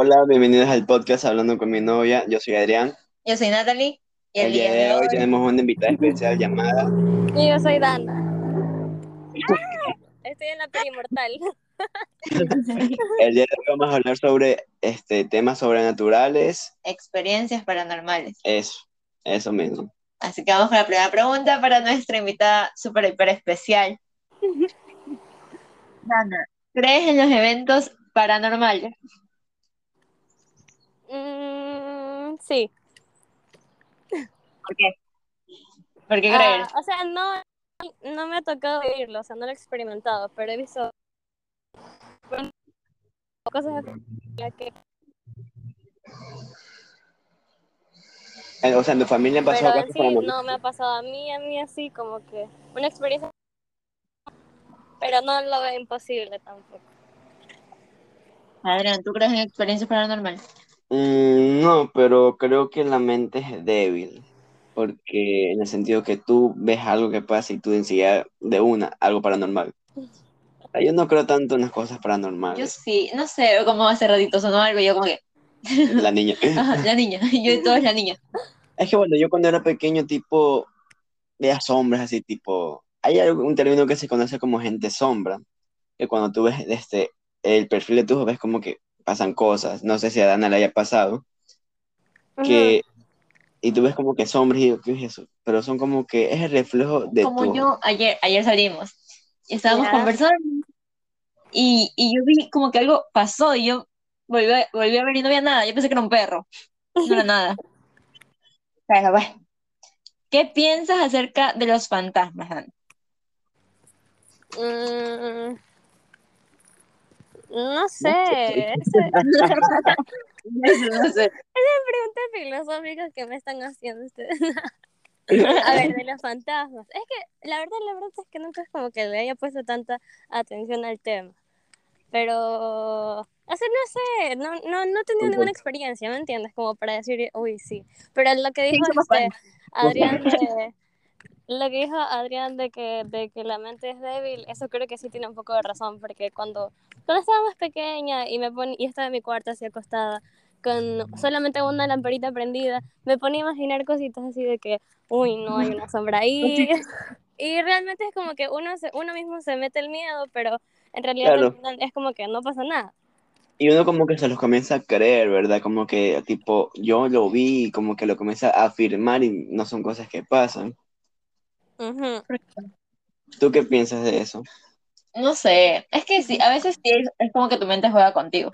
Hola, bienvenidos al podcast Hablando con mi novia. Yo soy Adrián. Yo soy Natalie. Y el, día, de hoy tenemos una invitada especial llamada. Y yo soy Dana. Ah, estoy en la perimortal. el día de hoy vamos a hablar sobre este, temas sobrenaturales. Experiencias paranormales. Eso, eso mismo. Así que vamos con la primera pregunta para nuestra invitada súper, hiper especial. Dana, ¿crees en los eventos paranormales? Mm, sí. ¿Por qué? ¿Por qué creer? Ah, o sea, no, no me ha tocado vivirlo, o sea, no lo he experimentado, pero he visto cosas que... Eh, o sea, en tu familia pasó pero sí, no me ha pasado a mí, a mí así como que una experiencia, pero no lo veo imposible tampoco. Adrián, ¿tú crees en experiencias paranormales? Mm, no, pero creo que la mente es débil, porque en el sentido que tú ves algo que pasa y tú enseguida de una, algo paranormal. Yo no creo tanto en las cosas paranormales. Yo sí, no sé, como hace ratito sonó algo y yo como que... La niña. la niña, yo todo es la niña. Es que bueno, yo cuando era pequeño, tipo, veía sombras así, tipo, hay un término que se conoce como gente sombra, que cuando tú ves este, el perfil de tus ves como que pasan cosas, no sé si a Dana le haya pasado, que, y tú ves como que sombras y ¿qué es eso? Pero son como que es el reflejo de Como yo, ayer, ayer salimos, y estábamos conversando, y, y, yo vi como que algo pasó, y yo volví, volví a ver y no había nada, yo pensé que era un perro, no era nada. Pero bueno, ¿qué piensas acerca de los fantasmas, Dana? Mm, no sé. No sé. pregunta filosófica que me están haciendo ustedes. A ver, de los fantasmas. Es que la verdad, la verdad es que nunca es como que le haya puesto tanta atención al tema. Pero, o sea, no sé, no, no, no he tenido ninguna experiencia, ¿me entiendes? Como para decir, uy, sí. Pero lo que dijo este, Adrián de, lo que dijo Adrián de que, de que la mente es débil, eso creo que sí tiene un poco de razón, porque cuando cuando estaba más pequeña y, me pon, y estaba en mi cuarto así acostada, con solamente una lamparita prendida, me ponía a imaginar cositas así de que, uy, no hay una sombra ahí. y realmente es como que uno, se, uno mismo se mete el miedo, pero en realidad es como que no pasa nada. Y uno como que se los comienza a creer, ¿verdad? Como que tipo, yo lo vi, como que lo comienza a afirmar y no son cosas que pasan. ¿Tú qué piensas de eso? No sé, es que sí, a veces sí es, como que tu mente juega contigo.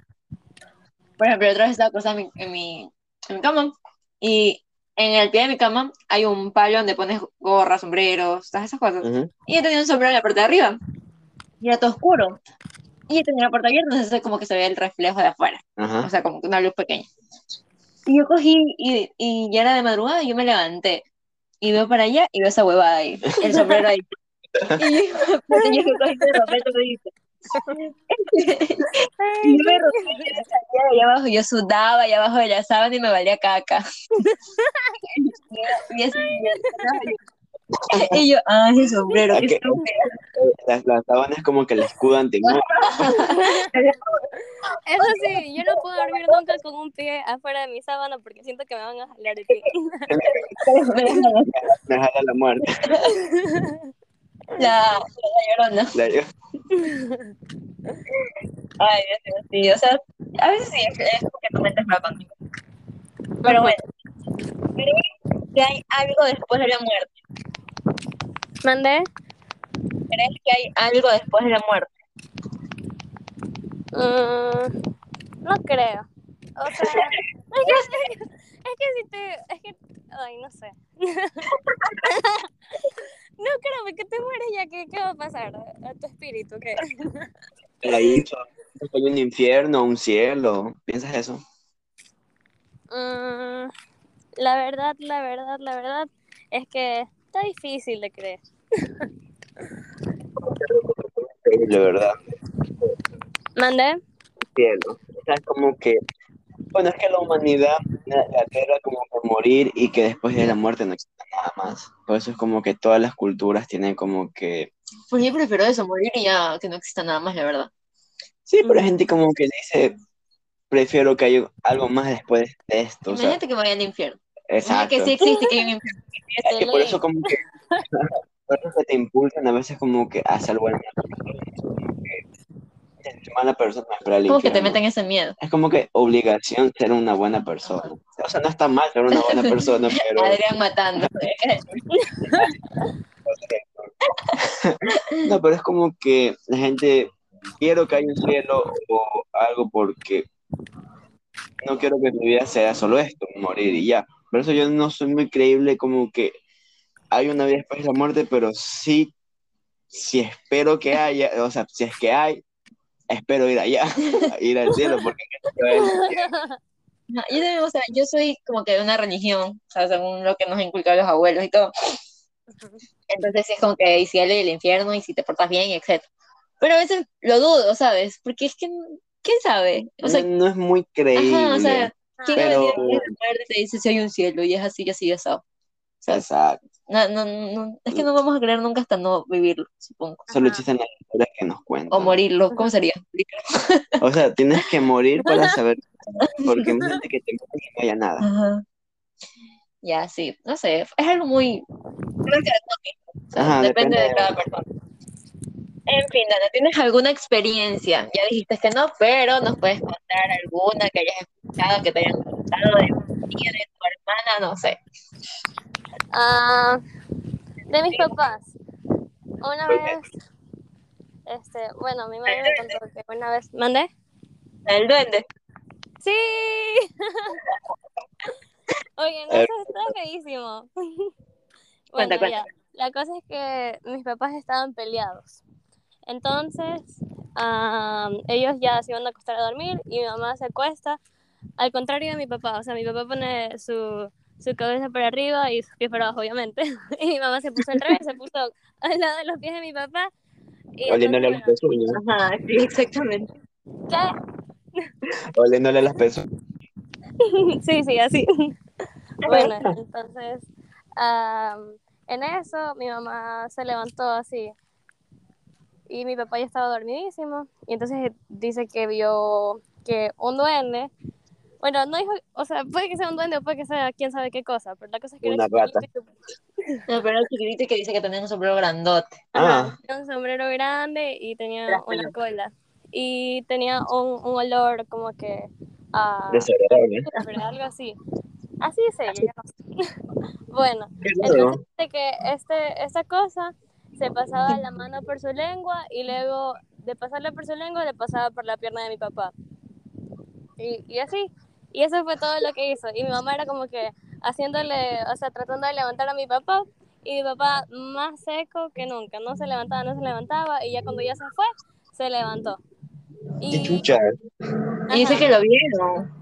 Por ejemplo, otra vez estaba acostada en mi, en mi, en mi cama y en el pie de mi cama hay un palo donde pones gorras, sombreros, todas esas cosas. Y yo tenía un sombrero en la parte de arriba y era todo oscuro. Y yo tenía la puerta abierta, entonces como que se veía el reflejo de afuera. O sea, como que una luz pequeña. Y yo cogí y, y ya era de madrugada y yo me levanté y veo para allá y veo esa huevada ahí, el sombrero ahí. Y yo, tenía que coger de repente me y yo me rompí allá abajo, yo sudaba allá abajo de la sábana y me valía caca. y, y yo, ah, ese sombrero, qué las, las sábanas como que la escudan te Eso sí, yo no puedo dormir nunca con un pie afuera de mi sábana porque siento que me van a jalar el pie. me jala la muerte. La, la llorona. La Ay, Dios mío, sí. O sea, a veces sí, es porque tu mente juega contigo. Pero bueno, ¿crees que hay algo después de la muerte? ¿Mandé? ¿Crees que hay algo después de la muerte? Mm, no creo. O sea, es que, es que si te. Es que. Ay, no sé. No, creo que te mueres ya, ¿qué, qué va a pasar a tu espíritu? ¿Qué? Ahí hay un infierno, un cielo, ¿piensas eso? Mm, la verdad, la verdad, la verdad es que está difícil de creer. De verdad. ¿Mande? Cielo. O sea, como que bueno, es que la humanidad, la tierra como que morir y que después de la muerte no existe nada más. Por eso es como que todas las culturas tienen como que... Pues yo prefiero eso, morir y ya que no exista nada más, la verdad. Sí, pero hay gente como que dice, prefiero que haya algo más después de esto. O sea, Imagínate que vayan al infierno. Imagínate exacto. que sí existe que hay un infierno. Es que por eso como que eso que te impulsan a veces como que a ser buena ser mala persona el Como que te meten ese miedo. Es como que obligación ser una buena persona. O sea, no está mal ser una buena persona, pero Adrián matando. no, pero es como que la gente quiero que haya un cielo o algo porque no quiero que mi vida sea solo esto, morir y ya. Por eso yo no soy muy creíble como que hay una vida después de la muerte, pero sí, sí espero que haya, o sea, si es que hay, espero ir allá, ir al cielo, porque No, yo también, o sea, yo soy como que de una religión, o sea, según lo que nos inculcaron los abuelos y todo. Entonces sí es como que hay cielo y el infierno y si te portas bien, etc. Pero a veces lo dudo, ¿sabes? Porque es que, ¿quién sabe? O sea, no, no es muy creíble. ajá, o sea, ¿quién Pero- va a venir a muerte y te dice si hay un cielo y es así y así y así? O sea, Exacto. no, no, no, es que no vamos a creer nunca hasta no vivirlo, supongo. Solo existen las historias que nos cuentan. O morirlo, ¿cómo sería? O sea, tienes que morir para saber, porque imagínate que te mueres y no haya nada. Ajá. Ya, sí, no sé, es algo muy... creo que o sea, Ajá, depende depende de de- cada persona. En fin, Dana, ¿tienes alguna experiencia? Ya dijiste que no, pero nos puedes contar alguna que hayas escuchado, que te hayan contado de tu tía, de tu hermana, no sé. Ah, de mis papás. Una vez, este, bueno, mi madre me contó que una vez, ¿mandé? El duende. Sí. Oye, no, Eh. eso está feísimo. Bueno, cuenta. ya. La cosa es que mis papás estaban peleados. Entonces, ah, ellos ya se iban a acostar a dormir y mi mamá se acuesta al contrario de mi papá. O sea, mi papá pone su, su cabeza para arriba y sus pies para abajo, obviamente. Y mi mamá se puso al revés, se puso al lado de los pies de mi papá. Y Oliéndole las pezuñas. Ajá, sí, exactamente. ¿qué? Oliéndole las pezuñas. Sí, sí, así. Bueno, entonces, am, en eso mi mamá se levantó así y mi papá ya estaba dormidísimo y entonces dice que vio que un duende, bueno, no dijo, o sea, puede que sea un duende o puede que sea quién sabe qué cosa, pero la cosa es que Una rata. chiquitito No, pero el chiquitito que dice que tenía un sombrero grandote. Ah, Tenía un sombrero grande y tenía Las una pelotas. cola y tenía un, un olor como que a... desagradable. algo así. Así es ella. Bueno, entonces dice que este, esta cosa se pasaba la mano por su lengua y luego de pasarle por su lengua le pasaba por la pierna de mi papá. Y, y así. Y eso fue todo lo que hizo. Y mi mamá era como que haciéndole, o sea, tratando de levantar a mi papá. Y mi papá más seco que nunca. No se levantaba, no se levantaba. Y ya cuando ya se fue, se levantó. Qué Y, chucha. Y dice Ajá. que lo vieron.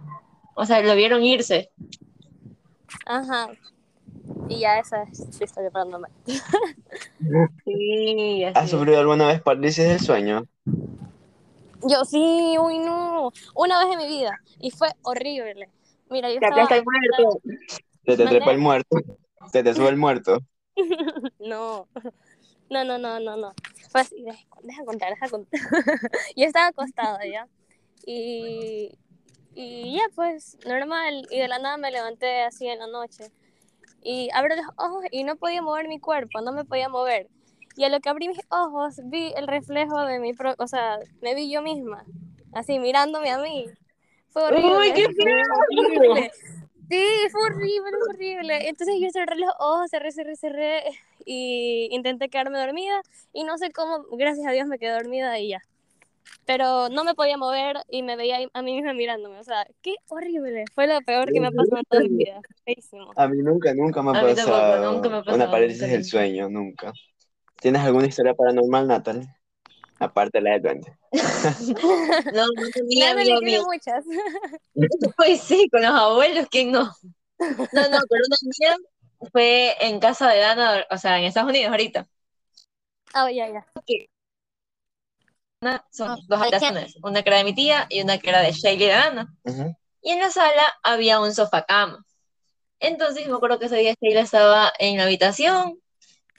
O sea, lo vieron irse. Ajá. Y ya esa es su historia para no Sí, ¿Has sufrido alguna vez parálisis del sueño? Yo sí, uy no. Una vez en mi vida. Y fue horrible. Mira, yo Te estaba. el muerto. Se te ¿Mandé? trepa el muerto. Se te sube el muerto. No. No, no, no, no, no. Fue así. Deja, deja contar, deja contar. yo estaba acostada ya. Y. Y ya, pues, normal. Y de la nada me levanté así en la noche. Y abro los ojos y no podía mover mi cuerpo, no me podía mover. Y a lo que abrí mis ojos, vi el reflejo de mi pro o sea, me vi yo misma, así mirándome a mí. Fue horrible. ¡Uy, qué horrible. Sí, fue horrible, fue horrible. Entonces yo cerré los ojos, cerré, cerré, cerré y intenté quedarme dormida y no sé cómo, gracias a Dios me quedé dormida y ya. Pero no me podía mover y me veía a mí misma mirándome. O sea, qué horrible. Fue lo peor que me ha pasado en toda mi vida. Feísimo. A mí nunca, nunca me ha pasado nunca me ha pasado, una parálisis del nunca. sueño, nunca. ¿Tienes alguna historia paranormal, Natal? Aparte de la del duende. No, no, le tiene mía. muchas. Pues sí, con los abuelos, ¿quién no? No, no, pero una mía fue en casa de Dana, o sea, en Estados Unidos ahorita. Ah, ya, ya. Una- son dos habitaciones, una que era de mi tía y una que era de Shaylee y de Dana. Ujú. Y en la sala había un sofá cama. Entonces me acuerdo que ese día Sheila estaba en la habitación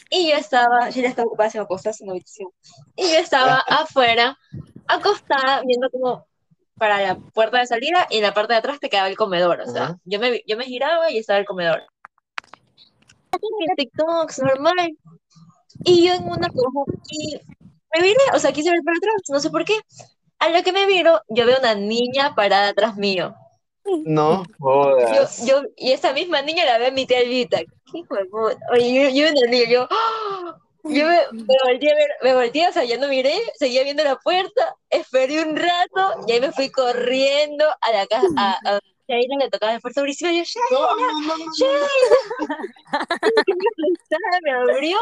y yo estaba, Sheila estaba ocupada haciendo cosas en la habitación. Y yo estaba afuera, acostada, viendo como para la puerta de salida y en la parte de atrás te quedaba el comedor. O sea, Ajá. yo, me, yo me giraba y estaba el comedor. Mira TikToks, normal. Y yo en una cojo y me viré, o sea, quise ver para atrás, no sé por qué. A lo que me viro, yo veo una niña parada atrás mío. No Yo, jodas. yo, y esa misma niña la ve mi tía Elvita. ¿Qué hijo de puta? Oye, yo, yo en el niño, yo, ¡ah! yo me, me volteé a ver, me volteé, o sea, ya no miré, seguía viendo la puerta, esperé un rato y ahí me fui corriendo a la casa, a, a Shaila le tocaba de fuerza durísima, y yo, Shaila, No, no, no, no, no. Shaila, me abrió,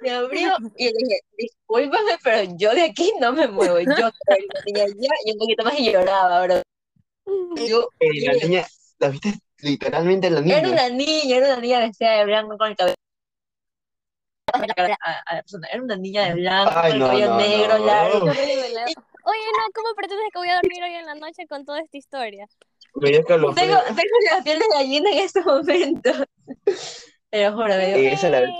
me abrió y le dije, discúlpame, pero yo de aquí no me muevo, yo niña ya, y un poquito más y lloraba, bro. Yo, Eh, la niña, ¿la viste literalmente la niña? Era una niña, era una niña vestida de blanco con el cabello. Era una niña de blanco Ay, con el no, cabello no, negro, no. largo. Oye, no, ¿cómo pretendes que voy a dormir hoy en la noche con toda esta historia? Me dio Tengo, tengo la piel de gallina en este momento. Te lo juro, me dio- Y esa la vez.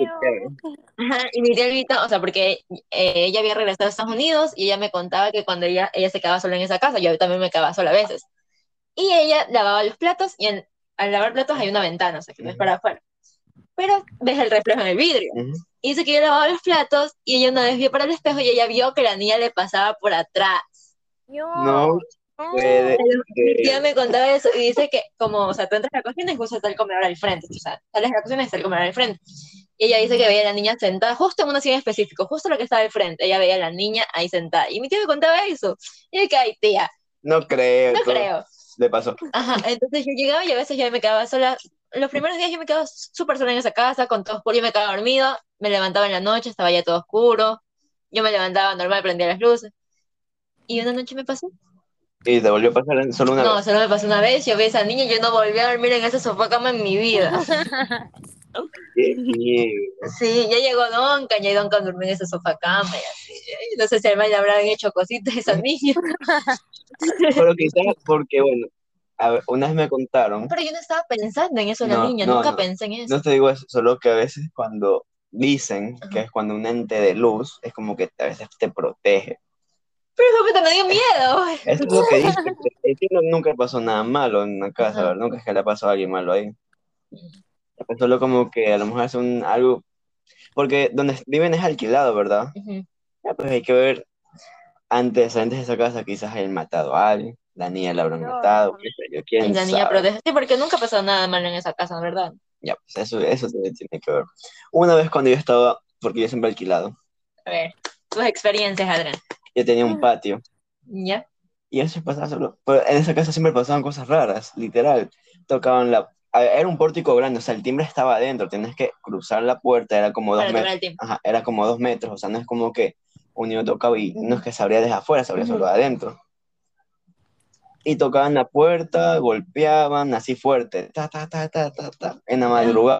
Ajá, y mi tía Elvita, o sea, porque eh, ella había regresado a Estados Unidos y ella me contaba que cuando ella, ella se quedaba sola en esa casa, yo también me quedaba sola a veces. Y ella lavaba los platos y en- al lavar platos hay una ventana, o sea, que no es para afuera. Pero ves el reflejo en el vidrio. Ujú. Y dice que yo lavaba los platos y ella una vez vio para el espejo y ella vio que la niña le pasaba por atrás. No puede Mi tía me contaba eso y dice que, como, o sea, tú entras a la cocina y justo está el comedor al frente, o sea, sales de la cocina y está el comedor al frente. Y ella dice que veía a la niña sentada justo en una silla en específico, justo lo que estaba al frente. Ella veía a la niña ahí sentada. Y mi tía me contaba eso. Y yo que, ay, tía, No creo. no todo creo. Le pasó. Ajá, entonces yo llegaba y a veces yo me quedaba sola. Los primeros días yo me quedaba súper sola en esa casa, con todo oscuro, yo me quedaba dormida, me levantaba en la noche, estaba ya todo oscuro, yo me levantaba normal, prendía las luces. Y una noche me pasó. Y te volvió a pasar solo una No, vez. solo me pasó una vez, yo vi a esa niña y yo no volví a dormir en ese sofá cama en mi vida. Sí, ya llegó Donka, ya Donka durmió en ese sofá cama y así. No sé si al le habrán hecho cositas a esa niña. Pero quizás porque, bueno, a ver, una vez me contaron, Pero yo no estaba pensando en eso de la niña, no, nunca no. pensé en eso. no te digo eso, solo que a veces cuando dicen que es cuando un ente de luz, es como que a veces te protege. Pero hijo de puta, me dio miedo. Eso es lo que dicen. que tío nunca pasó nada malo en una casa. Nunca es que le pasó a alguien malo ahí. Pues Solo como que a lo mejor es un algo, porque donde viven es alquilado, ¿verdad? Ujú. Ya, pues hay que ver, antes, antes de esa casa quizás hayan matado a alguien, la niña la habrán No. matado, qué sé yo, quién la niña protege. Sí, porque nunca pasó nada malo en esa casa, ¿verdad? Ya, pues eso, eso tiene que ver. Una vez cuando yo estaba, porque yo siempre he alquilado, A ver, tus experiencias, Adrián. yo tenía un patio, ¿Ya? y eso pasaba solo, pero en esa casa siempre pasaban cosas raras, literal, tocaban la, era un pórtico grande, o sea, el timbre estaba adentro, tenías que cruzar la puerta, era como dos metros, ajá, era como dos metros, o sea, no es como que un niño tocaba y no es que se abría desde afuera, se abría solo de adentro. Y tocaban la puerta, golpeaban así fuerte, ta, ta, ta, ta, ta, ta, en la madrugada.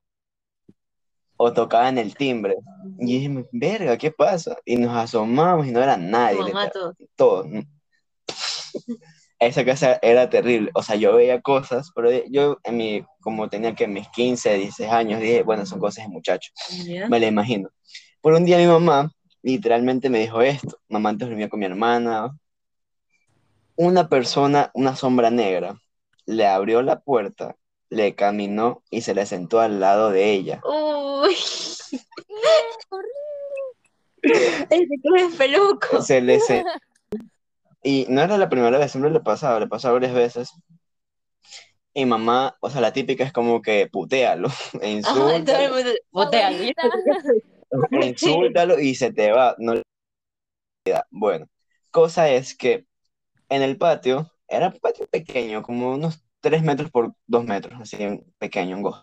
O tocaban el timbre. Y dije, verga, ¿qué pasa? Y nos asomamos y no era nadie, mamá, todo. Esa casa era terrible. O sea, yo veía cosas, pero yo, en mi, como tenía que mis 15, 16 años, dije, bueno, son cosas de muchachos. Me la imagino. Por un día mi mamá literalmente me dijo esto. Mamá antes dormía con mi hermana. Una persona, una sombra negra, le abrió la puerta, le caminó y se le sentó al lado de ella. Uy, Horrible. ese que es peluco. Se le se- Y no era la primera vez, siempre le pasaba, le pasaba varias veces. Y mamá, o sea, la típica es como que putealo, e Ajá, todo el insúltalo, e y se te va. No. Bueno, cosa es que en el patio, era un patio pequeño, como unos 3 metros por 2 metros, así pequeño, un gozo.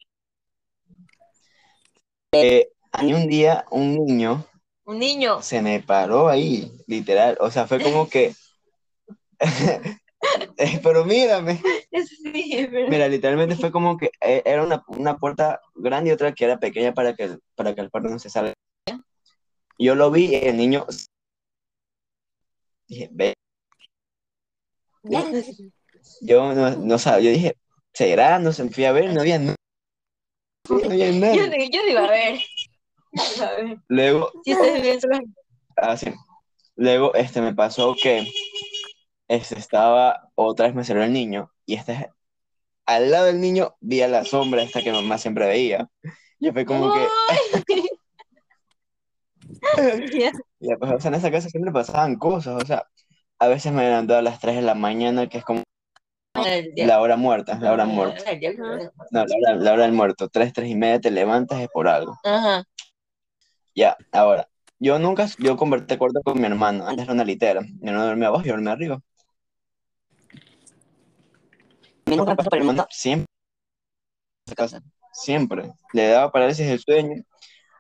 Eh, hay un día un niño Un niño. se me paró ahí, literal, o sea, fue como que... Eh, Pero mírame, Sí, pero- mira, literalmente fue como que eh, era una, una puerta grande y otra que era pequeña para que, el- para que el perro no se salga. Yo lo vi y el niño... Dije, ve, yo no, no sabía, yo dije, ¿será? No se fui a ver, no había nada. No había Yo, nada. yo no iba a ver. Yo iba a ver. Luego, Si solo- así, luego este, me pasó que este, estaba, otra vez me salió el niño, y este, al lado del niño, vi a la sombra esta que mamá siempre veía. Y fue como que, pues, o sea, en esa casa siempre pasaban cosas, o sea, a veces me levantaba a las 3 de la mañana, que es como la hora muerta, la hora muerta. No, la hora, la hora del muerto, 3, 3 y media te levantas es por algo. Ajá. Ya, ahora, yo nunca, yo convertí cuarto con mi hermano, antes era una litera, mi hermano dormía abajo y yo dormía arriba. Mi nunca pasó por el mundo, siempre, en esa casa, siempre, le daba parálisis del sueño,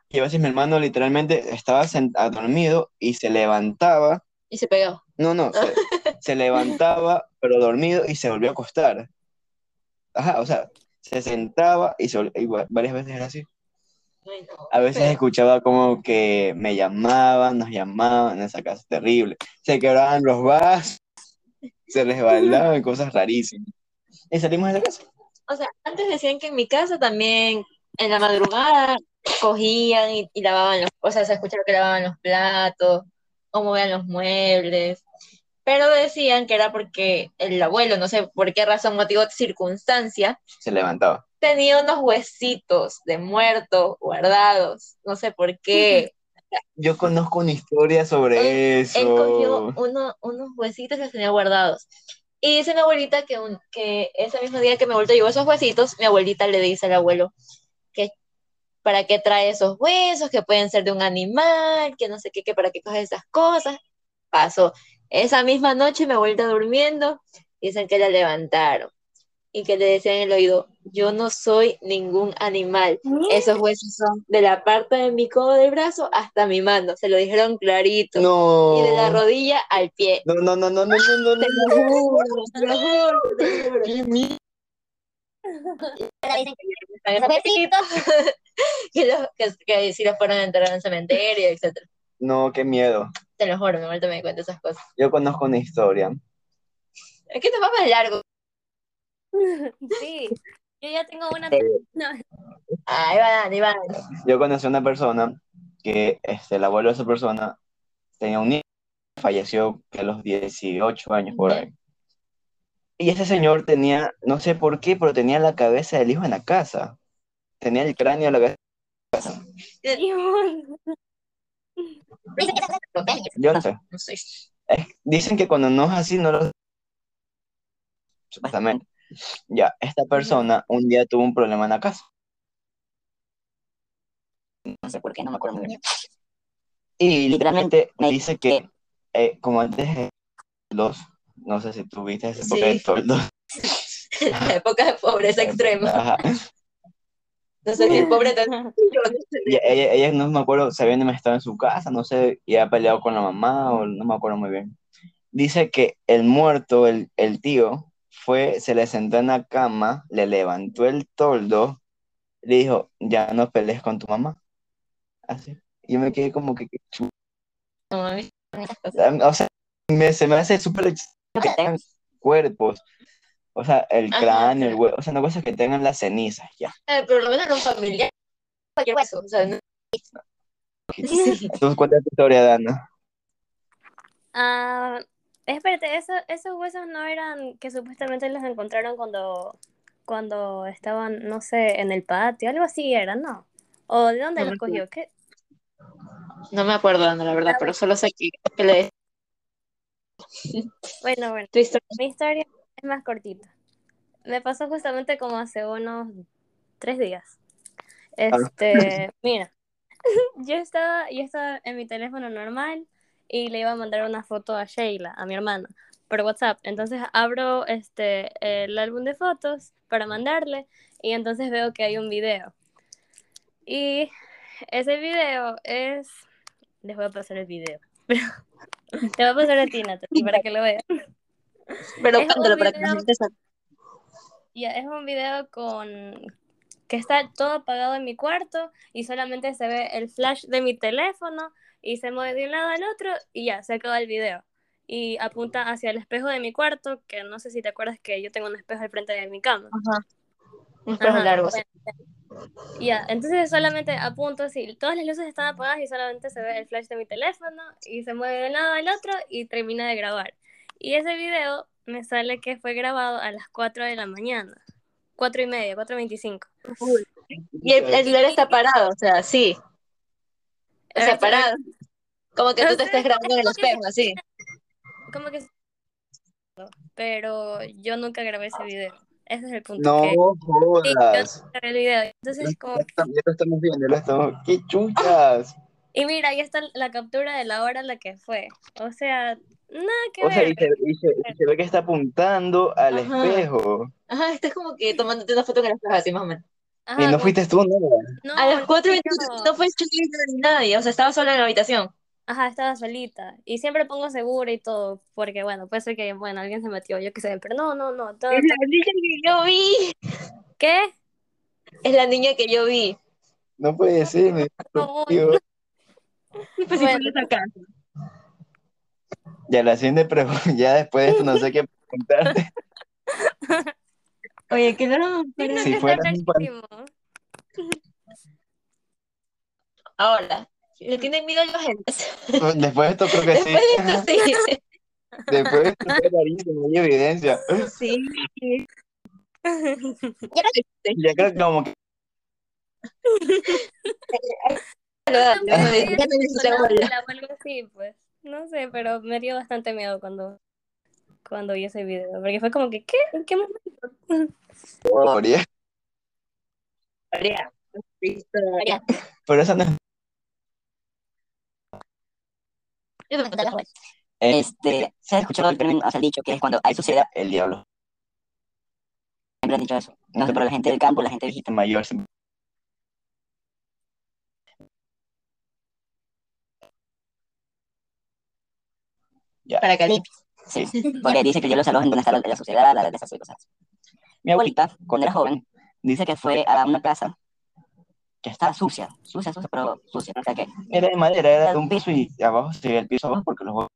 y a veces mi hermano literalmente estaba ah, dormido y se levantaba, Y se pegó. no, no, se, se levantaba, pero dormido y se volvió a acostar. Ajá, o sea, se sentaba y, se y varias veces era así. Ay, no. A veces Pero- escuchaba como que me llamaban, nos llamaban en esa casa, terrible. Se quebraban los vasos, se resbalaban, cosas rarísimas. Y salimos de la casa. O sea, antes decían que en mi casa también en la madrugada cogían y, y lavaban los, o sea, se escuchaba que lavaban los platos o movían los muebles, pero decían que era porque el abuelo, no sé por qué razón, motivo, circunstancia, Se levantaba. tenía unos huesitos de muerto guardados, no sé por qué. Yo conozco una historia sobre Él cogió eso. uno- unos huesitos que tenía guardados. Y dice mi abuelita que, un- que ese mismo día que mi abuelito llevó esos huesitos, mi abuelita le dice al abuelo que para qué trae esos huesos, que pueden ser de un animal, que no sé qué, que para qué coge esas cosas. Pasó. Esa misma noche mi abuelita durmiendo, dicen que la levantaron y que le decían en el oído, yo no soy ningún animal. Esos huesos son de la parte de mi codo del brazo hasta mi mano. Se lo dijeron clarito. No. Y de la rodilla al pie. No, no, no, no, no, no, no, Te no. lo juro, te lo juro, te lo juro. Qué. Dicen que los- que, que si los fueron a enterrar en el cementerio, etc. No, qué miedo. Te lo juro, mi abuelita me cuenta esas cosas. Yo conozco una historia. Es que esto va más largo. Sí, yo ya tengo una. No, Ahí van, ahí. Yo conocí a una persona que este, el abuelo de esa persona tenía un niño, falleció a los 18 años por ahí. Y ese señor tenía, no sé por qué, pero tenía la cabeza del hijo en la casa. Tenía el cráneo de la cabeza. Dios. Yo no sé. No sé. Es- dicen que cuando no es así, no lo... Supuestamente. Ya, esta persona un día tuvo un problema en la casa. No sé por qué, no me acuerdo muy bien. Y literalmente me dice que, eh, como antes de los, no sé si tuviste esa época de Sí. toldos. La época de pobreza extrema. Ajá. No sé si el pobre sé. Y ella, ella no me acuerdo, se habían estado en su casa, no sé, y había peleado con la mamá, o no me acuerdo muy bien. Dice que el muerto, el, el tío, fue, se le sentó en la cama, le levantó el toldo, le dijo, ya no pelees con tu mamá. Así. Y yo me quedé como que, que chu- No, mami, esas cosas. o sea, me- se me hace súper extraño que tengan cuerpos, o sea, el Ajá, cráneo, el huevo, o sea, no cosas que tengan las cenizas, ya. Eh, por lo menos en un familiar. Cualquier hueso. O sea, no-. Entonces, cuenta tu historia, Dana. Ah, espérate, eso- esos huesos no eran que supuestamente los encontraron cuando, cuando estaban, no sé, en el patio, algo así era, ¿no? ¿O de dónde No los cogió? ¿Qué? No me acuerdo, Ana, la verdad, pero solo sé que, que le Bueno, bueno, tu historia. mi historia es más cortita. Me pasó justamente como hace unos tres días. Este, mira, yo estaba, yo estaba en mi teléfono normal y le iba a mandar una foto a Sheila, a mi hermana, por WhatsApp. Entonces abro este el álbum de fotos para mandarle y entonces veo que hay un video. Y ese video es, les voy a pasar el video. Te voy a pasar a ti, Natalie, para que lo veas. Pero Es para que la video- gente. Ya, es un video con que está todo apagado en mi cuarto y solamente se ve el flash de mi teléfono y se mueve de un lado al otro y ya, se acaba el video. Y apunta hacia el espejo de mi cuarto, que no sé si te acuerdas que yo tengo un espejo al frente de mi cama. Ajá. Un espejo Ajá, largo. bueno, Ya, entonces solamente apunto así, todas las luces están apagadas y solamente se ve el flash de mi teléfono y se mueve de un lado al otro y termina de grabar. Y ese video me sale que fue grabado a las 4 de la mañana. 4 y media, 4.25. Y el, el celular está parado, o sea, sí. O sea, Ahora, parado. Como que tú te estés grabando en el como que- espejo, así. Como que... Pero yo nunca grabé ese video. Ese es el punto. No que sí, yo jodas. grabé el video. Entonces, como Ya lo estamos viendo, ya lo estamos. ¡Qué chuchas! Y mira, ahí está la captura de la hora en la que fue. O sea, nada que O sea, y se, y se- y se ve que está apuntando al Ajá. espejo. Ajá, estás como que tomándote una foto en el espejo, así más o menos. Ajá, Y no fuiste tú, ¿no? no, A las no 4 fui no, yo. fue ni nadie, o sea, estaba sola en la habitación. Ajá, estaba solita. Y siempre pongo segura y todo, porque bueno, puede ser que, bueno, alguien se metió, yo qué sé, pero no, no, no. todo- Es la niña que yo vi. ¿Qué? Es la niña que yo vi. No puede ser, me No, pues Bueno. casa. Ya la siguiente pregunta, ya después de esto no sé qué preguntarte. Oye, que no. sí, no, Si fueras. Ahora, ¿le tienen miedo a los agentes? Después de esto creo que sí. Después de esto, sí. Después de esto fue rarísimo, hay evidencia. Sí. Ya creo que como que sí, pues. No sé, pero me dio bastante miedo cuando, cuando vi ese video. Porque fue como que, ¿qué? ¿En qué momento? Historia. Historia. Historia. Pero esa no es. Yo la voy. Este, ¿se ha escuchado el término, o sea, dicho que es cuando hay suciedad? El diablo. Siempre han dicho eso. No sé, pero la gente del campo, la gente viejita. Mayor. siempre- Para que Sí, porque dice que yo los alojo en donde está la, la suciedad, la, esas cosas. Mi abuelita, cuando era joven, dice que fue a una casa que estaba sucia, sucia, sucia, pero sucia. O sea que Era de madera, era de un piso y abajo se veía el piso abajo porque los huevos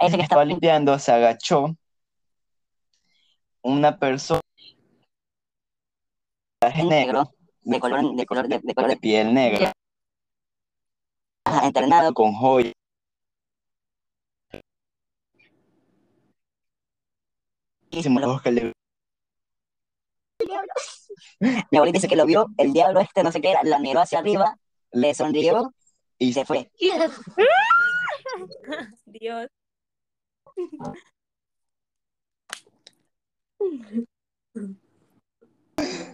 dice que estaba limpiando, se agachó una persona de negro, de color, de color, de, de color de piel negra, entrenado. con joyas. Simuló. ojos que le- Mi abuelita dice que lo vio, el diablo este, no sé qué era, la miró hacia arriba, le sonrió y se fue. Dios.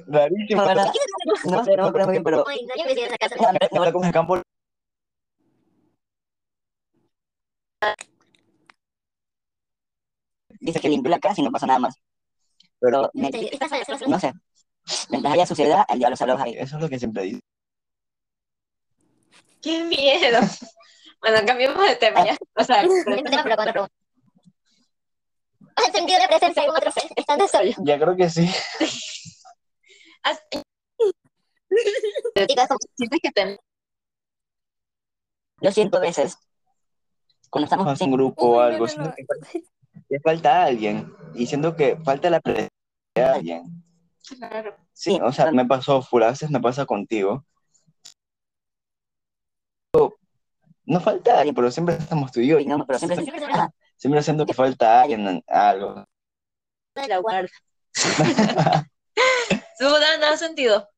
Rarísimo. No, no, no, no sé, no me acuerdo muy bien, pero Oye, no, yo me esa casa. no, no, no, Ahora con el campo dice que limpió la casa y no pasó nada más. Pero, me- no sé, mientras haya suciedad, el diablo se aloja ahí. Eso es lo que siempre dice. ¡Qué miedo! Bueno, cambiemos de tema ya. O sea, pregunta. ¿Has sentido la presencia de algún otro ser estando solo? Ya creo que sí. sientes que te Yo siento a veces, cuando estamos un grupo o algo, no, siento no. que que falta alguien. Y siento que falta la presencia de alguien. Claro. Sí, o sea, me pasó full, a veces me pasa contigo. No falta alguien, pero siempre estamos tú y yo. y no, pero siempre, Siempre Siempre siento que falta alguien en algo. la guarda. ¿Tú, Dan, has sentido?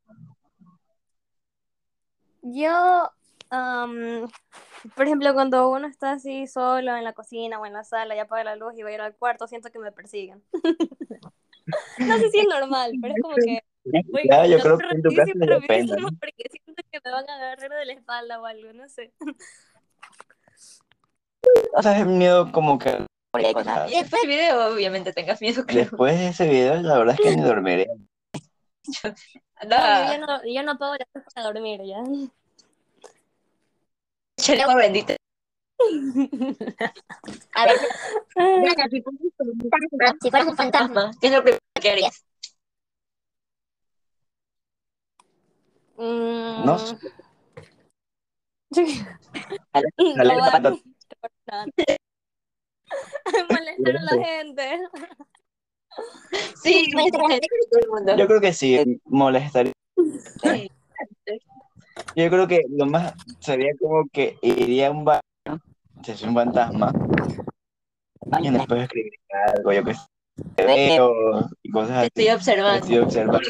Yo, am, por ejemplo, cuando uno está así solo en la cocina o en la sala y apaga la luz y va a ir al cuarto, siento que me persiguen. no sé si es normal, pero es como que voy Ya, yo creo que en tu caso rapidísimo, depende. rapidísimo, porque siento que me van a agarrar de la espalda o algo, no sé. O sea, es miedo como que. Y después del video, obviamente, tengas miedo, creo. después de ese video, la verdad es que ni dormiré. No, yo, ya no, yo no apago la luz para dormir ya. Échale agua bendita. A ver, si fueras un fantasma, si fueras un fantasma, ¿qué es lo primero que harías? Mm, No sé. Dale, va, pato. molestar a la gente. Sí, Molestar a la gente. Yo creo que sí, molestaría. Sí. Yo creo que lo más sería como que iría a un bar, si es un fantasma, años después de escribir algo, yo que sé, veo y cosas estoy así. observando. Estoy observando.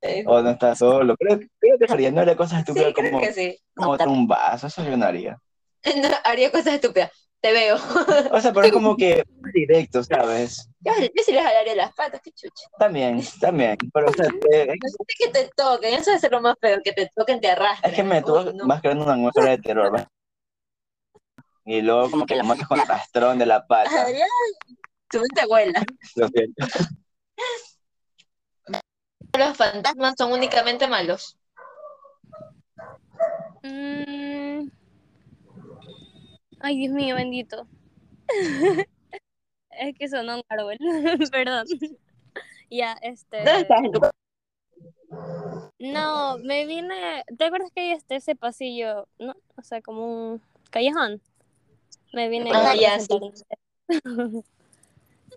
Sí, O no estás solo. Creo, creo que haría, no haría cosas estúpidas como, sí. como botar un vaso, eso yo no haría. No, haría cosas estúpidas. Te veo. O sea, pero es como que directo, ¿sabes? Yo, yo sí les jalaría las patas, qué chucha. También, también. Pero, o sea, te- No sé que te toquen, eso debe ser lo más feo, que te toquen, te arrastren. es que me tuvo no. más creando una atmósfera de terror. ¿va? Y luego como que la muerte con el rastrón de la pata. Adrián, tu mente abuela. Lo siento. Los fantasmas son únicamente malos. Mm. Ay, Dios mío, bendito. es que sonó un árbol. Perdón. Ya, este. ¿Dónde estás en tu No, me vine. ¿Te acuerdas que hay este ese pasillo? No, o sea, como un callejón. Me vine Ah, ya, sentar.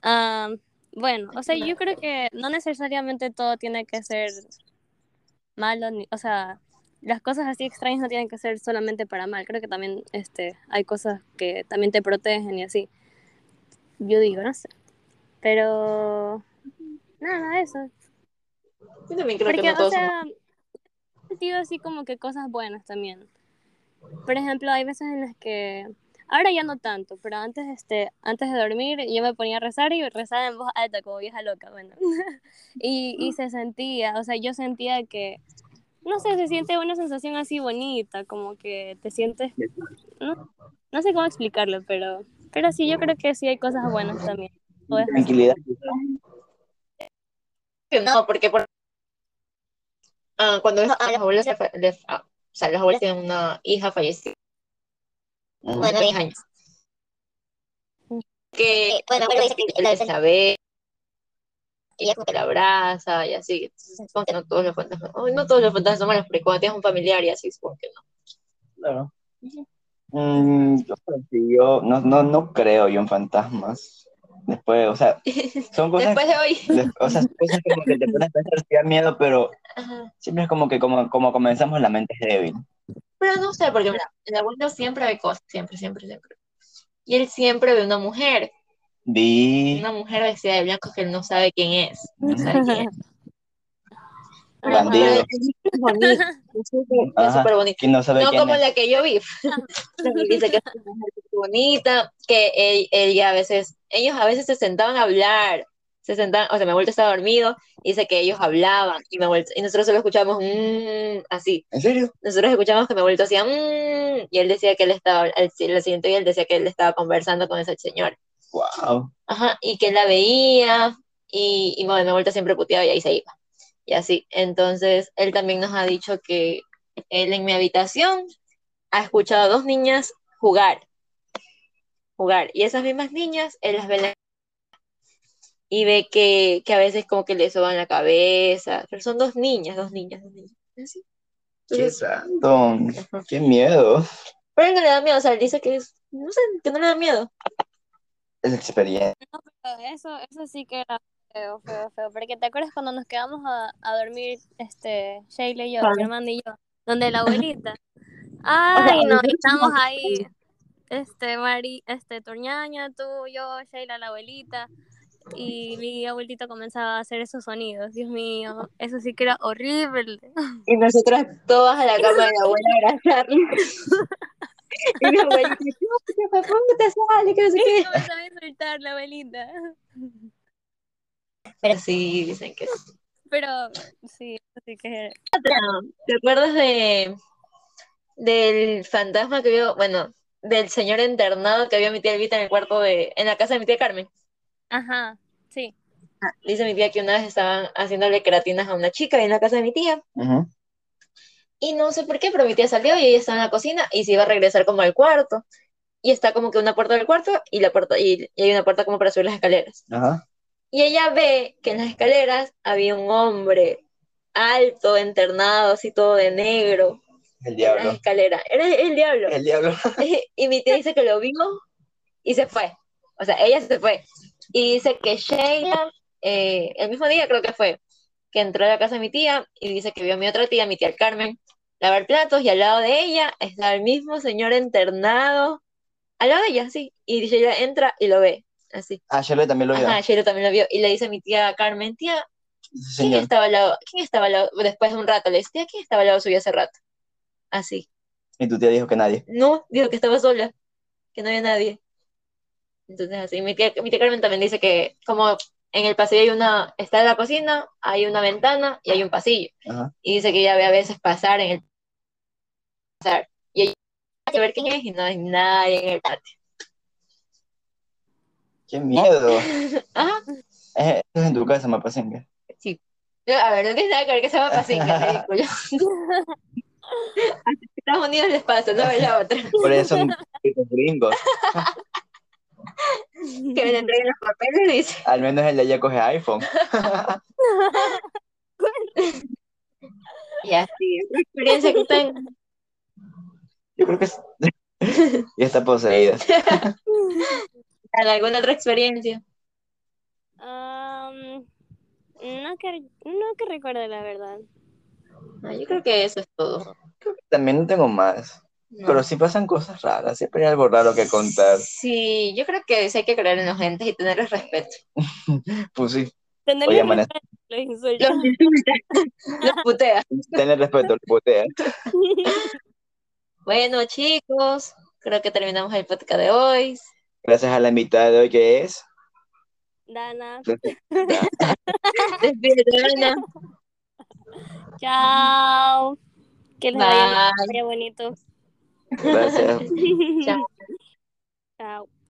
Ah, bueno, o sea, yo creo que no necesariamente todo tiene que ser malo, ni, o sea, las cosas así extrañas no tienen que ser solamente para mal. Creo que también este, hay cosas que también te protegen y así. Yo digo, no sé. Pero nada, eso. Yo también creo que Porque, no o todos son sea, he sentido así como que cosas buenas también. Por ejemplo, hay veces en las que, ahora ya no tanto, pero antes, este, antes de dormir yo me ponía a rezar y rezaba en voz alta como vieja loca, bueno. y, y se sentía, o sea, yo sentía que, no sé, se siente una sensación así bonita, como que te sientes, no, no sé cómo explicarlo, pero, pero sí, yo creo que sí hay cosas buenas también. Tranquilidad. no, porque por... ah, cuando los, Ah, los abuelos, se fa- le- ah, o sea, los abuelos tienen una hija fallecida, Ujú. Bueno, de 10 años. Que Eh, bueno, pero dice que la la es como que la abraza y así. Entonces, supongo que no todos los fantasmas, ay, no todos los fantasmas son malos, porque cuando tienes un familiar y así, supongo que no. Claro. Mm, yo, sí, yo no, no, no creo yo en fantasmas. Después, o sea, son cosas, Después de hoy. de- o sea, son cosas como que te pones a pensar si da miedo, pero Ajá. siempre es como que como, como comenzamos, la mente es débil. Pero no sé, porque mira, el abuelo siempre ve cosas, siempre, siempre, siempre. Y él siempre ve una mujer, Una mujer vestida de blanco que él no sabe quién es. No sabe quién es. Bandido. es súper- bonito. ¿Quién no sabe No quién como es? la que yo vi. Dice que es una mujer bonita, que él- ella a veces, ellos a veces se sentaban a hablar, se sentaban, o sea, mi abuelo estaba dormido, y dice que ellos hablaban, y, mi abuelo- y nosotros solo escuchábamos "Mm", así. ¿En serio? Nosotros escuchamos que mi abuelito hacía "Mm", y él decía que él estaba, al, al siguiente día él decía que él estaba conversando con esa señora. Wow. Ajá, y que la veía, y, y bueno, abuelito siempre puteaba y ahí se iba. Y así. Entonces, él también nos ha dicho que él en mi habitación ha escuchado a dos niñas jugar. Jugar. Y esas mismas niñas, él las ve en la- y ve que, que a veces como que le soban la cabeza. Pero son dos niñas, dos niñas, dos niñas. Así. Qué random. Ajá. Qué miedo. pero él no le da miedo, o sea, él dice que es, no sé, que no le da miedo. Es experiencia. Pero Eso, eso sí que era feo, feo, feo. Porque te acuerdas cuando nos quedamos a, a dormir, este, Sheila y yo, mi hermana y yo, donde la abuelita. Ay, no, y estamos ahí, este, Mari, este, Torñaña, tú, yo, Sheila, la abuelita. Y mi abuelita comenzaba a hacer esos sonidos. Dios mío, eso sí que era horrible. Y nosotras todas a la cama de la abuela a abrazarle. y mi abuelita, no, fue, te sale, que no sé qué. Insultar la abuelita. Pero sí, dicen que sí. Pero sí, así que ¿Te acuerdas de del fantasma que vio, bueno, del señor internado que vio mi tía Elvita en el cuarto de, en la casa de mi tía Carmen? Ajá, sí. Dice mi tía que una vez estaban haciéndole queratinas a una chica en la casa de mi tía. Ujú. Y no sé por qué, pero mi tía salió y ella estaba en la cocina y se iba a regresar como al cuarto. Y está como que una puerta del cuarto y la puerta, y, y hay una puerta como para subir las escaleras. Ajá. Y ella ve que en las escaleras había un hombre alto, internado, así todo de negro, El en las diablo. escaleras. Era el, el diablo. El diablo. Y mi tía dice que lo vio y se fue. O sea, ella se fue. Y dice que Sheila, eh, el mismo día creo que fue, que entró a la casa de mi tía y dice que vio a mi otra tía, mi tía Carmen, lavar platos y al lado de ella está el mismo señor internado, al lado de ella, sí. Y Sheila entra y lo ve, así. Ah, Charlotte también lo vio. Ajá, Sheila también lo vio. Y le dice a mi tía Carmen, tía, ¿quién señor. estaba al lado? ¿Quién estaba al lado? Después de un rato le dice, tía, ¿quién estaba al lado suyo hace rato? Así. Y tu tía dijo que nadie. No, dijo que estaba sola, que no había nadie. Entonces así, mi tía, mi tía Carmen también dice que como en el pasillo hay una, está en la cocina, hay una ventana y hay un pasillo. Ajá. Y dice que ella ve a veces pasar en el pasar. Y ella a ver quién es y no hay nadie en el patio. ¡Qué miedo! Ajá, Eh, Esto es en tu casa, Mapasenga. sí. A ver, no tiene nada que ver que sea pasinga, ridículo. Estados Unidos les pasa, no es la otra. Por eso son gringos. Que me entreguen los papeles, dice. Al menos el de ella coge iPhone. Y así, es la experiencia que tengo. Yo creo que es... ya está poseída. ¿Alguna otra experiencia? Am, no, que, no que recuerde la verdad. No, yo creo que eso es todo. También no tengo más. No. Pero sí pasan cosas raras. Siempre hay algo raro que contar. Sí, yo creo que sí hay que creer en los gentes y tenerles respeto. Pues sí. Tenerle Oye, Manes- respeto, los. Los insulta, los putea. Tener respeto, putea. Bueno, chicos, creo que terminamos el podcast de hoy. Gracias a la invitada de hoy que es. Dana, Despídete, Ana. chao. Que les Bye. vaya bonito. Gracias. Chao. Chao.